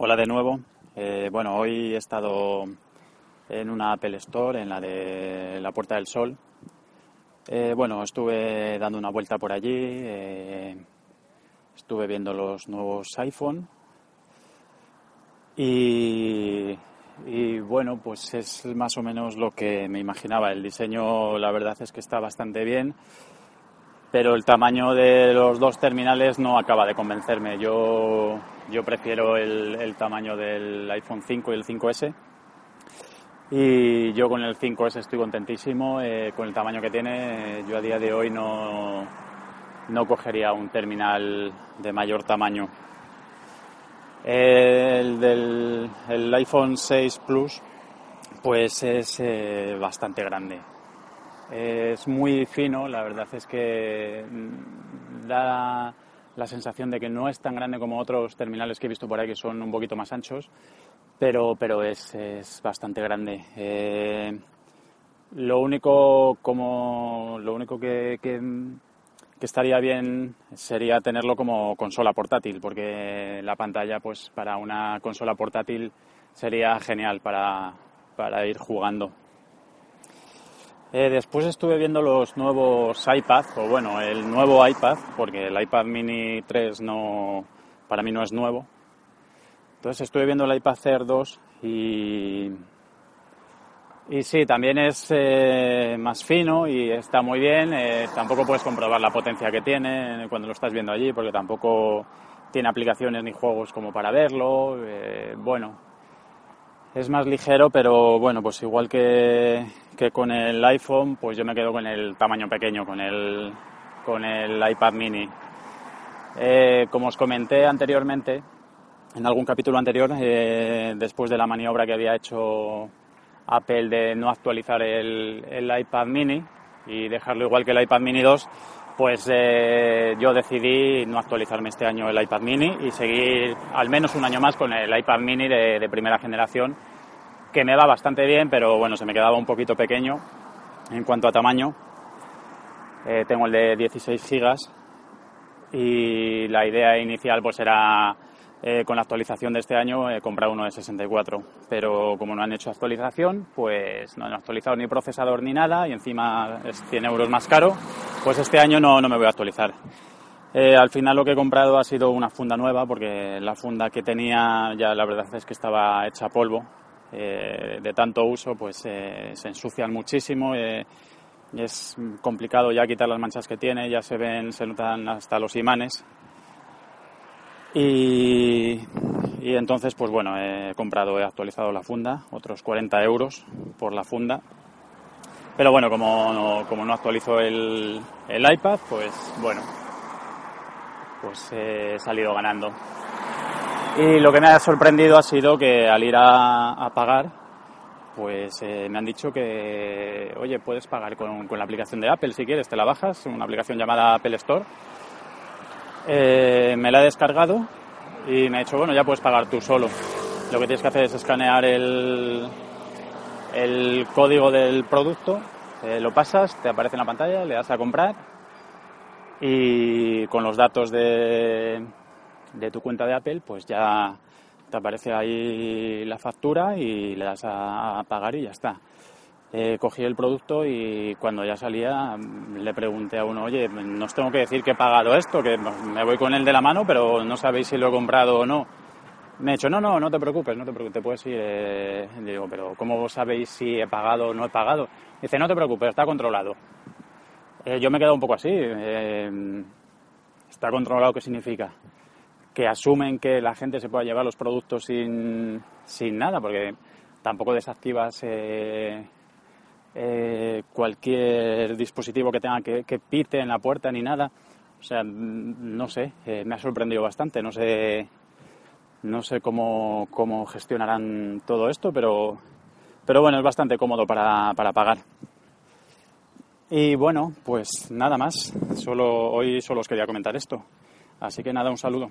Hola de nuevo. Eh, bueno, hoy he estado en una Apple Store, en la de la Puerta del Sol. Eh, bueno, estuve dando una vuelta por allí, eh, estuve viendo los nuevos iPhone y, y, bueno, pues es más o menos lo que me imaginaba. El diseño, la verdad es que está bastante bien, pero el tamaño de los dos terminales no acaba de convencerme. Yo yo prefiero el, tamaño del iPhone 5 y el 5S. Y yo con el 5S estoy contentísimo. Eh, con el tamaño que tiene, yo a día de hoy no, no cogería un terminal de mayor tamaño. El del el iPhone 6 Plus, pues es eh, bastante grande. Es muy fino, la verdad es que da la sensación de que no es tan grande como otros terminales que he visto por ahí que son un poquito más anchos, pero, pero es, es bastante grande. Eh, lo único, como, lo único que, que, que, estaría bien sería tenerlo como consola portátil, porque la pantalla pues para una consola portátil sería genial para, para ir jugando. Eh, después estuve viendo los nuevos iPad, o bueno, el nuevo iPad, porque el iPad mini 3 no, para mí no es nuevo. Entonces estuve viendo el iPad Air 2 y, y sí, también es eh, más fino y está muy bien. Eh, tampoco puedes comprobar la potencia que tiene cuando lo estás viendo allí, porque tampoco tiene aplicaciones ni juegos como para verlo. Eh, bueno, es más ligero, pero bueno, pues igual que, que, con el iPhone, pues yo me quedo con el tamaño pequeño, con el, con el iPad mini. Eh, como os comenté anteriormente, en algún capítulo anterior, eh, después de la maniobra que había hecho Apple de no actualizar el, el iPad mini y dejarlo igual que el iPad mini 2, pues eh, yo decidí no actualizarme este año el iPad mini y seguir al menos un año más con el iPad mini de, de, primera generación, que me va bastante bien, pero bueno, se me quedaba un poquito pequeño en cuanto a tamaño. Eh, tengo el de 16 gigas y la idea inicial pues era eh, con la actualización de este año he comprado uno de 64, pero como no han hecho actualización, pues no han actualizado ni procesador ni nada y encima es 100 euros más caro, pues este año no, no me voy a actualizar. Eh, al final lo que he comprado ha sido una funda nueva porque la funda que tenía ya la verdad es que estaba hecha polvo. Eh, de tanto uso pues eh, se ensucian muchísimo y es complicado ya quitar las manchas que tiene, ya se ven, se notan hasta los imanes y, y, entonces, pues bueno, he comprado, he actualizado la funda, otros 40 euros por la funda. Pero bueno, como no, como no actualizo el, el iPad, pues bueno, pues he salido ganando. Y lo que me ha sorprendido ha sido que al ir a, pagar, pues eh, me han dicho que, oye, puedes pagar con, la aplicación de Apple si quieres, te la bajas, una aplicación llamada Apple Store eh, me la he descargado y me ha dicho, bueno, ya puedes pagar tú solo. Lo que tienes que hacer es escanear el, el código del producto, eh, lo pasas, te aparece en la pantalla, le das a comprar y con los datos de, de tu cuenta de Apple, pues ya te aparece ahí la factura y le das a, a pagar y ya está eh, cogí el producto y cuando ya salía le pregunté a uno, oye, no os tengo que decir que he pagado esto, que me voy con él de la mano, pero no sabéis si lo he comprado o no. Me ha dicho, no, no, no te preocupes, no te preocupes, te puedes ir. Eh, digo, pero ¿cómo sabéis si he pagado o no he pagado? Dice, no te preocupes, está controlado. Eh, yo me he quedado un poco así. Eh, está controlado, ¿qué significa? Que asumen que la gente se pueda llevar los productos sin, sin nada, porque tampoco desactivas eh, eh, cualquier dispositivo que tenga que, pite en la puerta ni nada. O sea, no sé, eh, me ha sorprendido bastante. No sé No sé cómo, cómo gestionarán todo esto, pero, pero bueno, es bastante cómodo para, para pagar. Y bueno, pues nada más. Solo, hoy solo os quería comentar esto. Así que nada, un saludo.